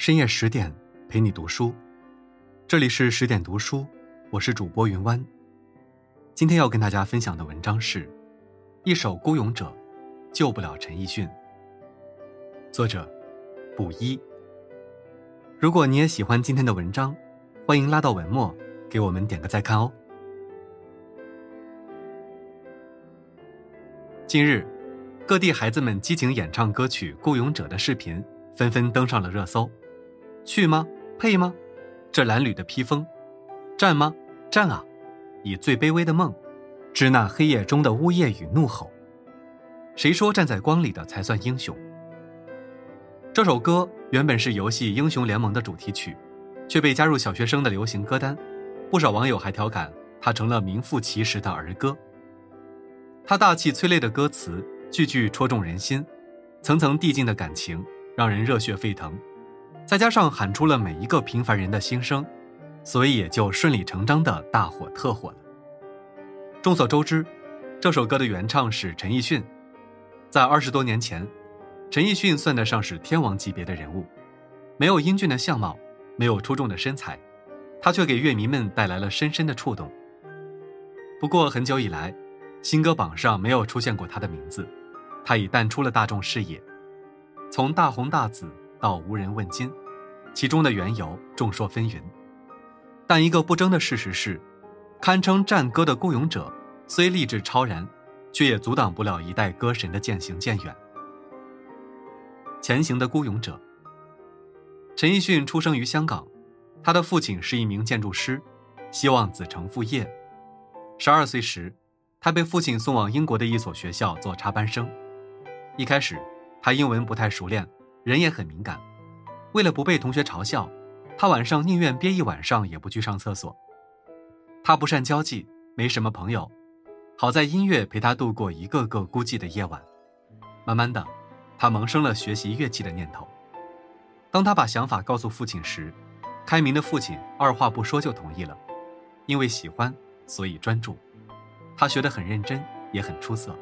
深夜十点陪你读书，这里是十点读书，我是主播云湾。今天要跟大家分享的文章是《一首孤勇者救不了陈奕迅》，作者卜一。如果你也喜欢今天的文章，欢迎拉到文末给我们点个再看哦。近日，各地孩子们激情演唱歌曲《孤勇者》的视频纷纷登上了热搜。去吗？配吗？这褴褛的披风，战吗？战啊！以最卑微的梦，织那黑夜中的呜咽与怒吼。谁说站在光里的才算英雄？这首歌原本是游戏《英雄联盟》的主题曲，却被加入小学生的流行歌单。不少网友还调侃它成了名副其实的儿歌。它大气催泪的歌词，句句戳中人心，层层递进的感情，让人热血沸腾。再加上喊出了每一个平凡人的心声，所以也就顺理成章的大火特火了。众所周知，这首歌的原唱是陈奕迅。在二十多年前，陈奕迅算得上是天王级别的人物，没有英俊的相貌，没有出众的身材，他却给乐迷们带来了深深的触动。不过很久以来，新歌榜上没有出现过他的名字，他已淡出了大众视野。从大红大紫。到无人问津，其中的缘由众说纷纭。但一个不争的事实是，堪称战歌的孤勇者，虽励志超然，却也阻挡不了一代歌神的渐行渐远。前行的孤勇者。陈奕迅出生于香港，他的父亲是一名建筑师，希望子承父业。十二岁时，他被父亲送往英国的一所学校做插班生。一开始，他英文不太熟练。人也很敏感，为了不被同学嘲笑，他晚上宁愿憋一晚上也不去上厕所。他不善交际，没什么朋友，好在音乐陪他度过一个个孤寂的夜晚。慢慢的，他萌生了学习乐器的念头。当他把想法告诉父亲时，开明的父亲二话不说就同意了，因为喜欢，所以专注。他学得很认真，也很出色。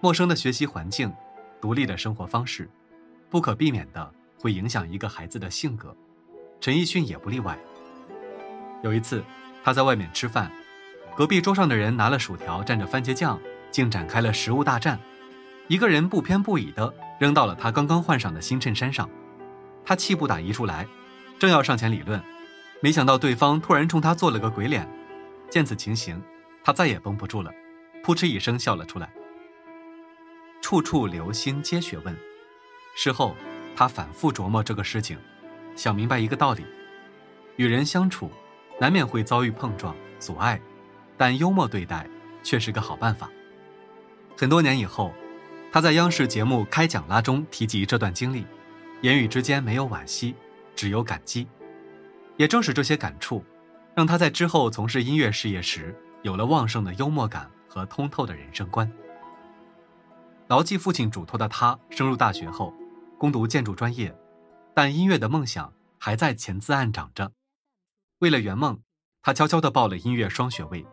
陌生的学习环境，独立的生活方式。不可避免的会影响一个孩子的性格，陈奕迅也不例外。有一次，他在外面吃饭，隔壁桌上的人拿了薯条蘸着番茄酱，竟展开了食物大战。一个人不偏不倚的扔到了他刚刚换上的新衬衫上，他气不打一处来，正要上前理论，没想到对方突然冲他做了个鬼脸。见此情形，他再也绷不住了，扑哧一声笑了出来。处处留心皆学问。事后，他反复琢磨这个事情，想明白一个道理：与人相处，难免会遭遇碰撞、阻碍，但幽默对待却是个好办法。很多年以后，他在央视节目《开讲啦》中提及这段经历，言语之间没有惋惜，只有感激。也正是这些感触，让他在之后从事音乐事业时有了旺盛的幽默感和通透的人生观。牢记父亲嘱托的他，升入大学后。攻读建筑专业，但音乐的梦想还在潜滋暗长着。为了圆梦，他悄悄地报了音乐双学位。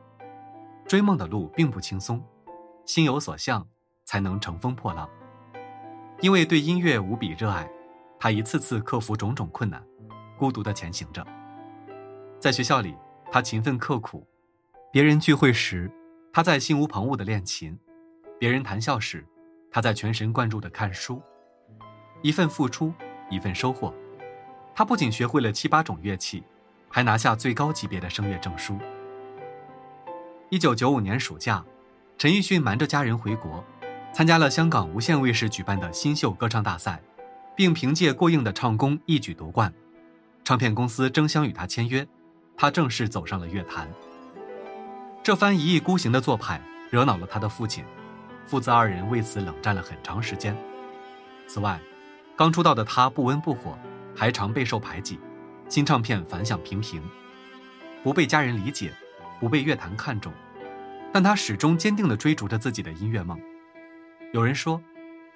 追梦的路并不轻松，心有所向才能乘风破浪。因为对音乐无比热爱，他一次次克服种种困难，孤独地前行着。在学校里，他勤奋刻苦；别人聚会时，他在心无旁骛地练琴；别人谈笑时，他在全神贯注地看书。一份付出，一份收获。他不仅学会了七八种乐器，还拿下最高级别的声乐证书。一九九五年暑假，陈奕迅瞒着家人回国，参加了香港无线卫视举办的新秀歌唱大赛，并凭借过硬的唱功一举夺冠。唱片公司争相与他签约，他正式走上了乐坛。这番一意孤行的做派惹恼了他的父亲，父子二人为此冷战了很长时间。此外，刚出道的他不温不火，还常备受排挤，新唱片反响平平，不被家人理解，不被乐坛看重，但他始终坚定地追逐着自己的音乐梦。有人说，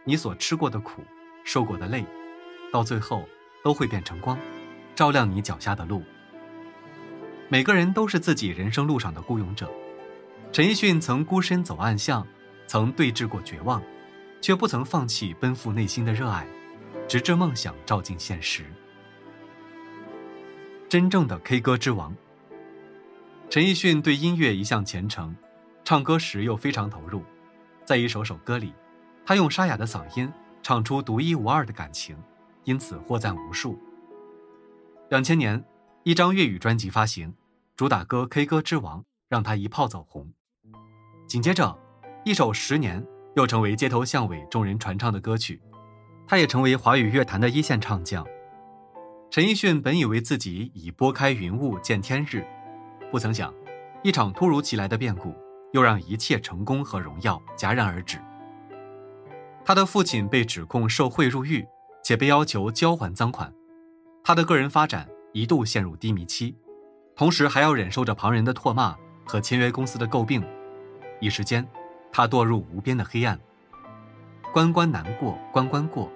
你所吃过的苦，受过的累，到最后都会变成光，照亮你脚下的路。每个人都是自己人生路上的孤勇者。陈奕迅曾孤身走暗巷，曾对峙过绝望，却不曾放弃奔赴内心的热爱。直至梦想照进现实。真正的 K 歌之王。陈奕迅对音乐一向虔诚，唱歌时又非常投入，在一首首歌里，他用沙哑的嗓音唱出独一无二的感情，因此获赞无数。两千年，一张粤语专辑发行，主打歌《K 歌之王》让他一炮走红。紧接着，一首《十年》又成为街头巷尾众人传唱的歌曲，他也成为华语乐坛的一线唱将。陈奕迅本以为自己已拨开云雾见天日。不曾想，一场突如其来的变故，又让一切成功和荣耀戛然而止。他的父亲被指控受贿入狱，且被要求交还赃款，他的个人发展一度陷入低迷期，同时还要忍受着旁人的唾骂和签约公司的诟病，一时间，他堕入无边的黑暗。关关难过关关过，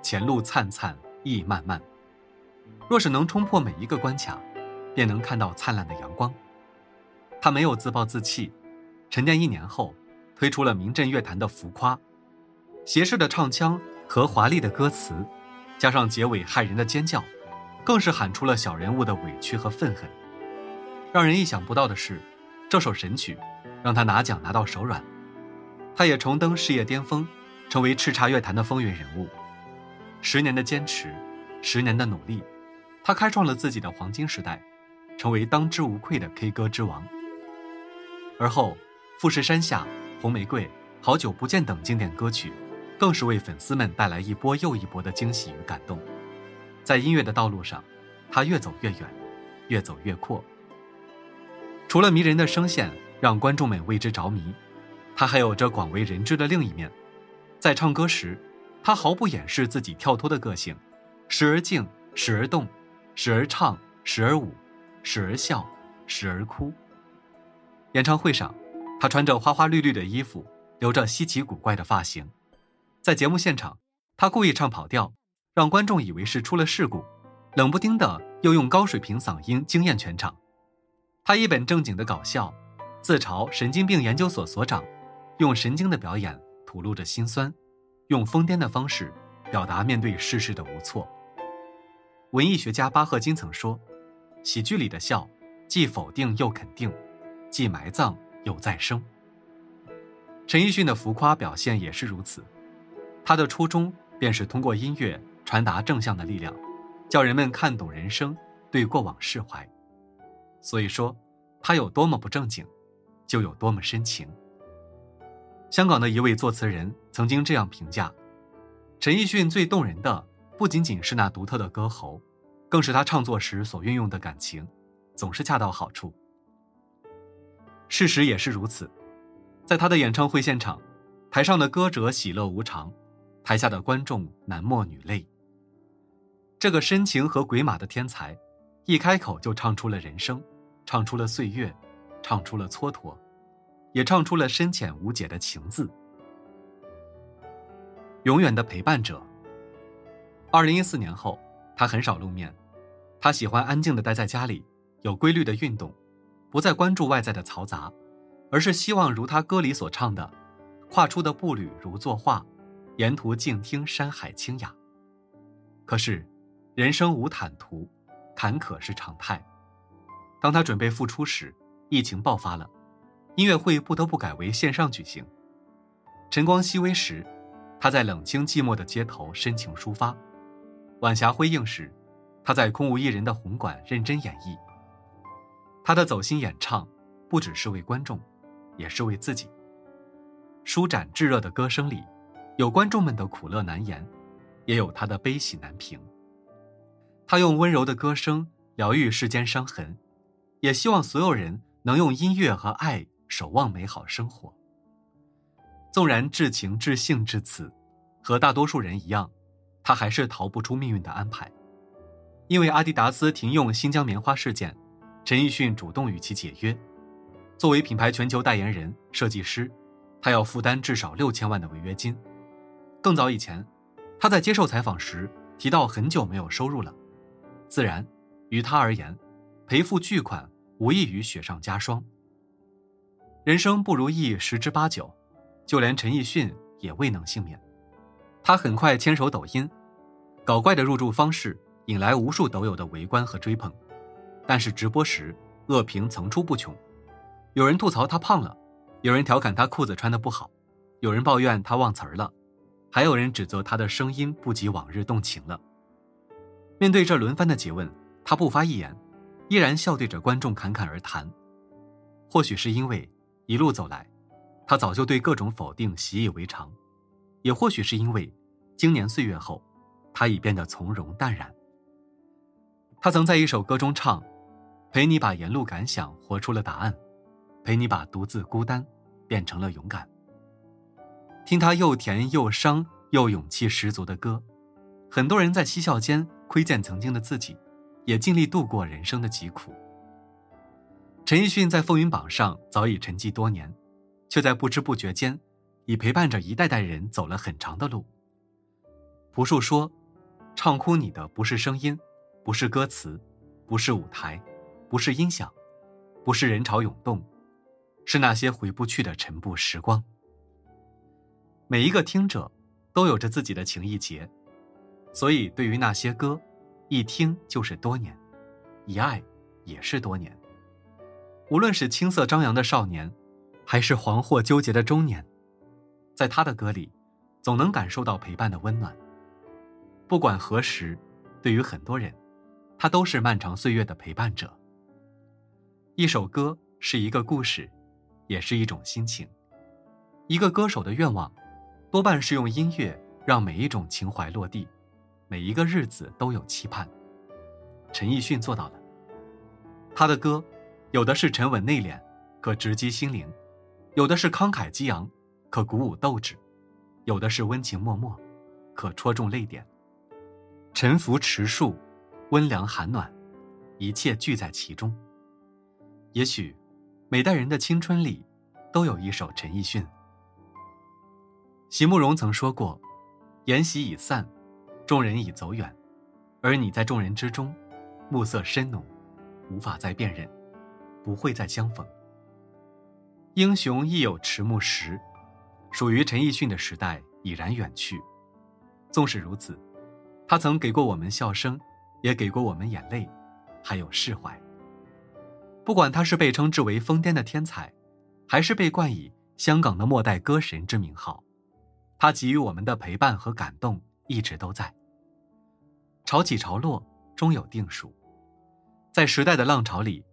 前路灿灿意漫漫。若是能冲破每一个关卡。便能看到灿烂的阳光。他没有自暴自弃，沉淀一年后，推出了名震乐坛的《浮夸》，斜视的唱腔和华丽的歌词，加上结尾骇人的尖叫，更是喊出了小人物的委屈和愤恨。让人意想不到的是，这首神曲让他拿奖拿到手软，他也重登事业巅峰，成为叱咤乐坛的风云人物。十年的坚持，十年的努力，他开创了自己的黄金时代。成为当之无愧的 K 歌之王。而后，《富士山下》《红玫瑰》《好久不见》等经典歌曲，更是为粉丝们带来一波又一波的惊喜与感动。在音乐的道路上，他越走越远，越走越阔。除了迷人的声线让观众们为之着迷，他还有着广为人知的另一面。在唱歌时，他毫不掩饰自己跳脱的个性，时而静，时而动，时而唱，时而舞。时而笑，时而哭。演唱会上，他穿着花花绿绿的衣服，留着稀奇古怪的发型。在节目现场，他故意唱跑调，让观众以为是出了事故，冷不丁的又用高水平嗓音惊艳全场。他一本正经的搞笑，自嘲神经病研究所所长，用神经的表演吐露着心酸，用疯癫的方式表达面对世事的无措。文艺学家巴赫金曾说。喜剧里的笑，既否定又肯定，既埋葬又再生。陈奕迅的浮夸表现也是如此，他的初衷便是通过音乐传达正向的力量，叫人们看懂人生，对过往释怀。所以说，他有多么不正经，就有多么深情。香港的一位作词人曾经这样评价：陈奕迅最动人的，不仅仅是那独特的歌喉。更是他创作时所运用的感情，总是恰到好处。事实也是如此，在他的演唱会现场，台上的歌者喜乐无常，台下的观众男默女泪。这个深情和鬼马的天才，一开口就唱出了人生，唱出了岁月，唱出了蹉跎，也唱出了深浅无解的情字。永远的陪伴者。二零一四年后，他很少露面。他喜欢安静的待在家里，有规律的运动，不再关注外在的嘈杂，而是希望如他歌里所唱的，跨出的步履如作画，沿途静听山海清雅。可是，人生无坦途，坎坷是常态。当他准备复出时，疫情爆发了，音乐会不得不改为线上举行。晨光熹微时，他在冷清寂寞的街头深情抒发；晚霞辉映时。他在空无一人的红馆认真演绎。他的走心演唱，不只是为观众，也是为自己。舒展炙热的歌声里，有观众们的苦乐难言，也有他的悲喜难平。他用温柔的歌声疗愈世间伤痕，也希望所有人能用音乐和爱守望美好生活。纵然至情至性至此，和大多数人一样，他还是逃不出命运的安排。因为阿迪达斯停用新疆棉花事件，陈奕迅主动与其解约。作为品牌全球代言人、设计师，他要负担至少六千万的违约金。更早以前，他在接受采访时提到很久没有收入了。自然，于他而言，赔付巨款无异于雪上加霜。人生不如意十之八九，就连陈奕迅也未能幸免。他很快牵手抖音。搞怪的入驻方式引来无数抖友的围观和追捧，但是直播时恶评层出不穷，有人吐槽他胖了，有人调侃他裤子穿的不好，有人抱怨他忘词儿了，还有人指责他的声音不及往日动情了。面对这轮番的诘问，他不发一言，依然笑对着观众侃侃而谈。或许是因为一路走来，他早就对各种否定习以为常，也或许是因为经年岁月后，他已变得从容淡然。他曾在一首歌中唱：“陪你把沿路感想活出了答案，陪你把独自孤单变成了勇敢。”听他又甜又伤又勇气十足的歌，很多人在嬉笑间窥见曾经的自己，也尽力度过人生的疾苦。陈奕迅在风云榜上早已沉寂多年，却在不知不觉间，已陪伴着一代代人走了很长的路。朴树说：“唱哭你的不是声音，不是歌词，不是舞台，不是音响，不是人潮涌动，是那些回不去的尘部时光。”每一个听者，都有着自己的情意结，所以对于那些歌，一听就是多年，一爱也是多年。无论是青涩张扬的少年，还是惶惑纠结的中年，在他的歌里，总能感受到陪伴的温暖。不管何时，对于很多人，他都是漫长岁月的陪伴者。一首歌是一个故事，也是一种心情。一个歌手的愿望，多半是用音乐让每一种情怀落地，每一个日子都有期盼。陈奕迅做到了，他的歌。有的是沉稳内敛，可直击心灵；有的是慷慨激昂，可鼓舞斗志；有的是温情脉脉，可戳中泪点。沉浮池树，温凉寒暖，一切聚在其中。也许，每代人的青春里，都有一首陈奕迅。席慕容曾说过：“筵席已散，众人已走远，而你在众人之中，暮色深浓，无法再辨认。”不会再相逢。英雄亦有迟暮时，属于陈奕迅的时代已然远去。纵使如此，他曾给过我们笑声，也给过我们眼泪，还有释怀。不管他是被称之为疯癫的天才，还是被冠以香港的末代歌神之名号，他给予我们的陪伴和感动一直都在。潮起潮落，终有定数。在时代的浪潮里。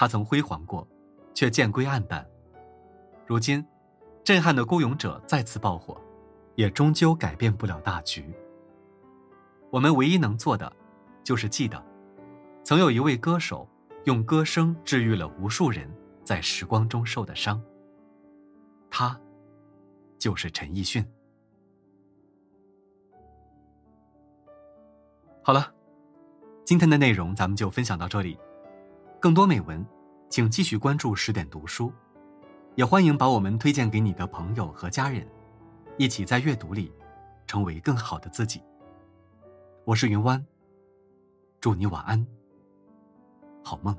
他曾辉煌过，却渐归暗淡。如今，震撼的孤勇者再次爆火，也终究改变不了大局。我们唯一能做的，就是记得，曾有一位歌手用歌声治愈了无数人在时光中受的伤。他，就是陈奕迅。好了，今天的内容咱们就分享到这里。更多美文，请继续关注十点读书，也欢迎把我们推荐给你的朋友和家人，一起在阅读里成为更好的自己。我是云湾，祝你晚安，好梦。